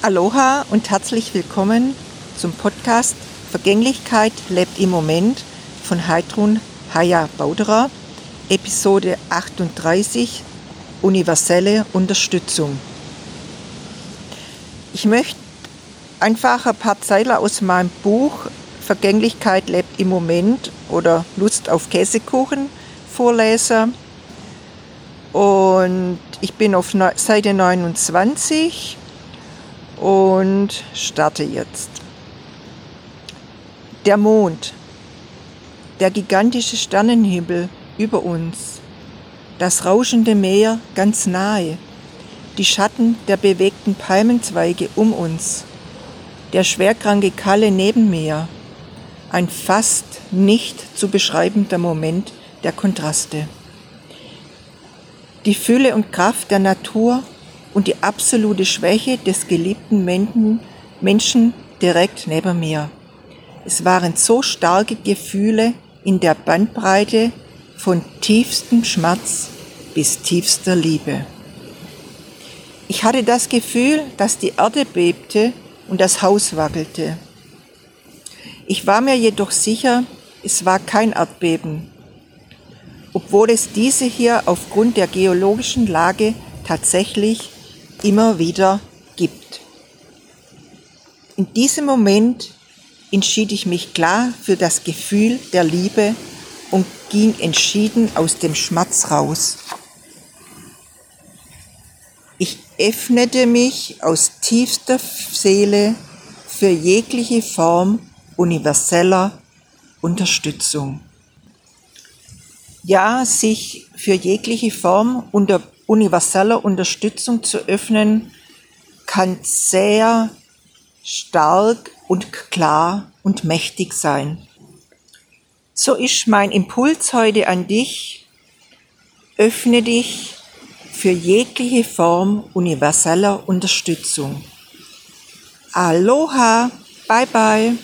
Aloha und herzlich willkommen zum Podcast Vergänglichkeit lebt im Moment von Heidrun Haya Bauderer, Episode 38 Universelle Unterstützung. Ich möchte einfach ein paar Zeilen aus meinem Buch Vergänglichkeit lebt im Moment oder Lust auf Käsekuchen vorlesen. Und ich bin auf Seite 29 und starte jetzt. Der Mond, der gigantische Sternenhimmel über uns, das rauschende Meer ganz nahe, die Schatten der bewegten Palmenzweige um uns, der schwerkranke Kalle neben mir, ein fast nicht zu beschreibender Moment der Kontraste. Die Fülle und Kraft der Natur und die absolute Schwäche des geliebten Menschen direkt neben mir. Es waren so starke Gefühle in der Bandbreite von tiefstem Schmerz bis tiefster Liebe. Ich hatte das Gefühl, dass die Erde bebte und das Haus wackelte. Ich war mir jedoch sicher, es war kein Erdbeben, obwohl es diese hier aufgrund der geologischen Lage tatsächlich immer wieder gibt. In diesem Moment entschied ich mich klar für das Gefühl der Liebe und ging entschieden aus dem Schmerz raus. Ich öffnete mich aus tiefster Seele für jegliche Form universeller Unterstützung. Ja, sich für jegliche Form unter universeller Unterstützung zu öffnen, kann sehr stark und klar und mächtig sein. So ist mein Impuls heute an dich. Öffne dich für jegliche Form universeller Unterstützung. Aloha, bye bye.